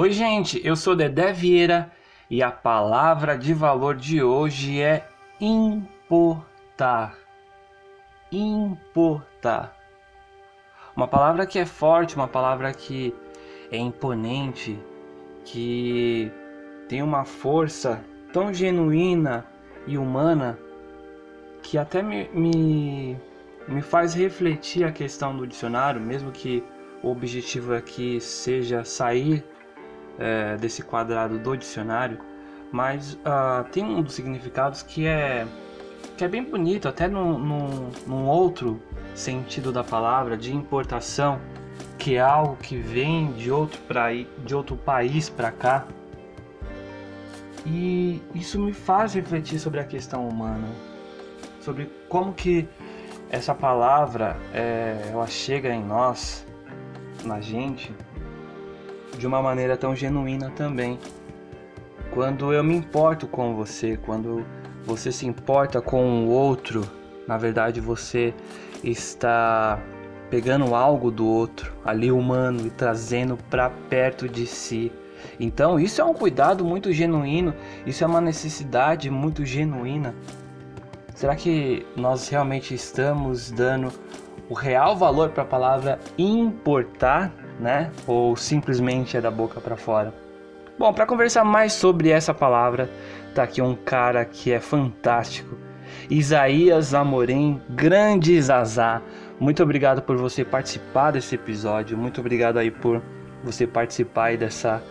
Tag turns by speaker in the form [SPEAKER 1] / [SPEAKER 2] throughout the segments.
[SPEAKER 1] Oi, gente, eu sou Dedé Vieira e a palavra de valor de hoje é importar. Importar. Uma palavra que é forte, uma palavra que é imponente, que tem uma força tão genuína e humana que até me, me, me faz refletir a questão do dicionário, mesmo que o objetivo aqui seja sair é, desse quadrado do dicionário, mas uh, tem um dos significados que é que é bem bonito, até num, num, num outro sentido da palavra, de importação, que é algo que vem de outro, pra, de outro país para cá. E isso me faz refletir sobre a questão humana, sobre como que essa palavra é, ela chega em nós, na gente, de uma maneira tão genuína também. Quando eu me importo com você, quando você se importa com o outro, na verdade você está pegando algo do outro, ali humano, e trazendo para perto de si. Então, isso é um cuidado muito genuíno, isso é uma necessidade muito genuína. Será que nós realmente estamos dando o real valor para a palavra importar? Né? Ou simplesmente é da boca para fora? Bom, para conversar mais sobre essa palavra, tá aqui um cara que é fantástico. Isaías Amorim, grande Zazá. Muito obrigado por você participar desse episódio. Muito obrigado aí por você participar aí dessa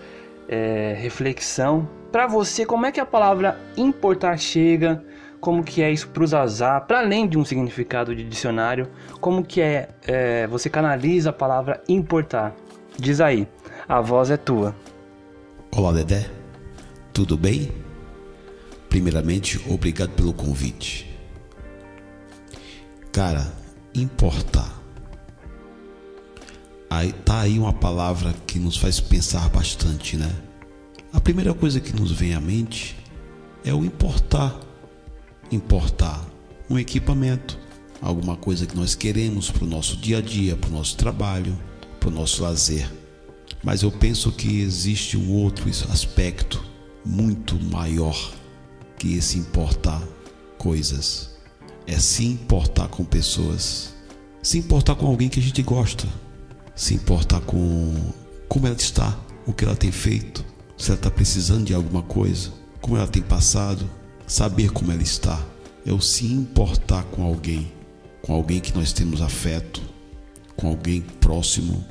[SPEAKER 1] é, reflexão. Para você, como é que a palavra importar chega? Como que é isso para o Zazá? Para além de um significado de dicionário, como que é, é você canaliza a palavra importar? Diz aí, a voz é tua.
[SPEAKER 2] Olá, Dedé. Tudo bem? Primeiramente, obrigado pelo convite. Cara, importar. Aí tá aí uma palavra que nos faz pensar bastante, né? A primeira coisa que nos vem à mente é o importar. Importar um equipamento, alguma coisa que nós queremos para o nosso dia a dia, para o nosso trabalho, para o nosso lazer. Mas eu penso que existe um outro aspecto muito maior que esse importar coisas. É se importar com pessoas, se importar com alguém que a gente gosta, se importar com como ela está, o que ela tem feito, se ela está precisando de alguma coisa, como ela tem passado, saber como ela está. É o se importar com alguém, com alguém que nós temos afeto, com alguém próximo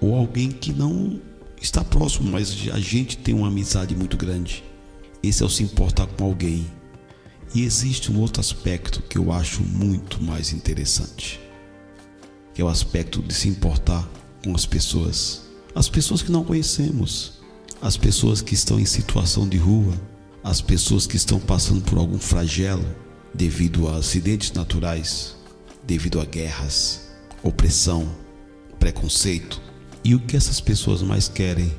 [SPEAKER 2] ou alguém que não está próximo, mas a gente tem uma amizade muito grande. Esse é o se importar com alguém. E existe um outro aspecto que eu acho muito mais interessante, que é o aspecto de se importar com as pessoas, as pessoas que não conhecemos, as pessoas que estão em situação de rua, as pessoas que estão passando por algum flagelo devido a acidentes naturais, devido a guerras, opressão, preconceito, e o que essas pessoas mais querem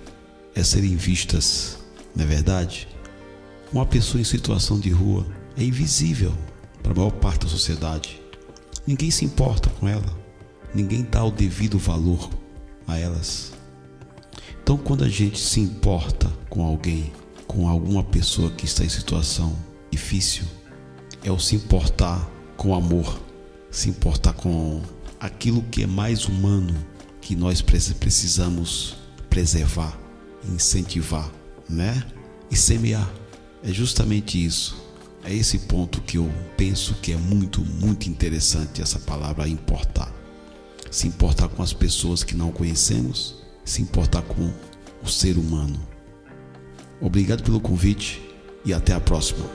[SPEAKER 2] é serem vistas, não é verdade? Uma pessoa em situação de rua é invisível para a maior parte da sociedade. Ninguém se importa com ela, ninguém dá o devido valor a elas. Então, quando a gente se importa com alguém, com alguma pessoa que está em situação difícil, é o se importar com amor, se importar com aquilo que é mais humano que nós precisamos preservar, incentivar, né? E semear. É justamente isso. É esse ponto que eu penso que é muito, muito interessante essa palavra importar. Se importar com as pessoas que não conhecemos, se importar com o ser humano. Obrigado pelo convite e até a próxima.